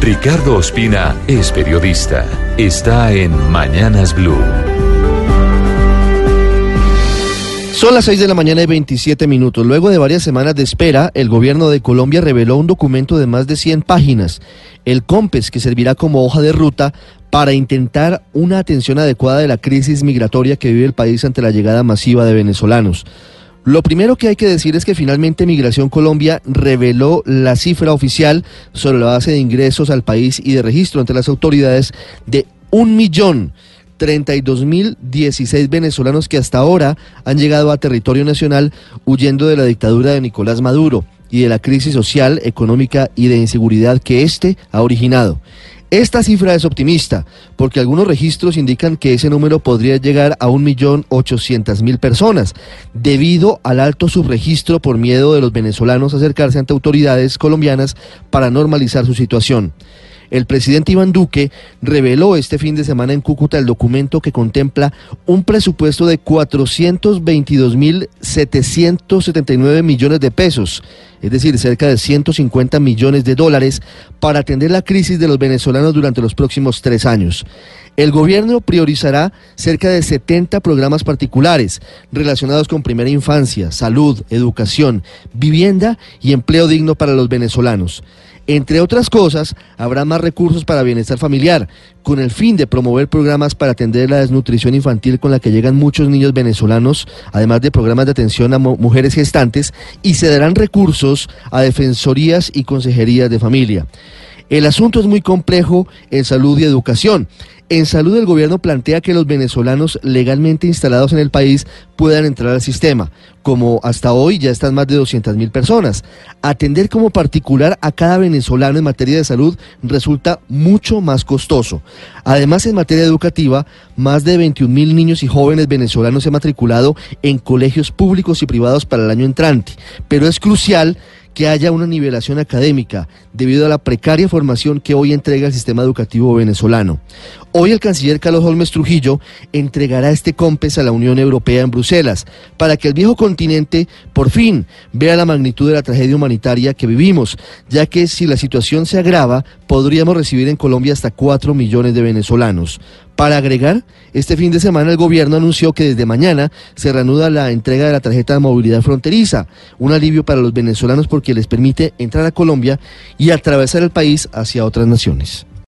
Ricardo Ospina es periodista. Está en Mañanas Blue. Son las 6 de la mañana y 27 minutos. Luego de varias semanas de espera, el gobierno de Colombia reveló un documento de más de 100 páginas, el COMPES, que servirá como hoja de ruta para intentar una atención adecuada de la crisis migratoria que vive el país ante la llegada masiva de venezolanos. Lo primero que hay que decir es que finalmente Migración Colombia reveló la cifra oficial sobre la base de ingresos al país y de registro ante las autoridades de un millón 32.016 venezolanos que hasta ahora han llegado a territorio nacional huyendo de la dictadura de Nicolás Maduro y de la crisis social, económica y de inseguridad que éste ha originado. Esta cifra es optimista, porque algunos registros indican que ese número podría llegar a 1.800.000 personas, debido al alto subregistro por miedo de los venezolanos acercarse ante autoridades colombianas para normalizar su situación. El presidente Iván Duque reveló este fin de semana en Cúcuta el documento que contempla un presupuesto de 422.779 millones de pesos, es decir, cerca de 150 millones de dólares, para atender la crisis de los venezolanos durante los próximos tres años. El gobierno priorizará cerca de 70 programas particulares relacionados con primera infancia, salud, educación, vivienda y empleo digno para los venezolanos. Entre otras cosas, habrá más recursos para bienestar familiar, con el fin de promover programas para atender la desnutrición infantil con la que llegan muchos niños venezolanos, además de programas de atención a mujeres gestantes, y se darán recursos a defensorías y consejerías de familia. El asunto es muy complejo en salud y educación. En salud el gobierno plantea que los venezolanos legalmente instalados en el país puedan entrar al sistema, como hasta hoy ya están más de 200 mil personas. Atender como particular a cada venezolano en materia de salud resulta mucho más costoso. Además, en materia educativa, más de 21 mil niños y jóvenes venezolanos se han matriculado en colegios públicos y privados para el año entrante, pero es crucial que haya una nivelación académica debido a la precaria formación que hoy entrega el sistema educativo venezolano. Hoy el canciller Carlos Holmes Trujillo entregará este COMPES a la Unión Europea en Bruselas para que el viejo continente por fin vea la magnitud de la tragedia humanitaria que vivimos, ya que si la situación se agrava, podríamos recibir en Colombia hasta 4 millones de venezolanos. Para agregar, este fin de semana el gobierno anunció que desde mañana se reanuda la entrega de la tarjeta de movilidad fronteriza, un alivio para los venezolanos porque les permite entrar a Colombia y atravesar el país hacia otras naciones.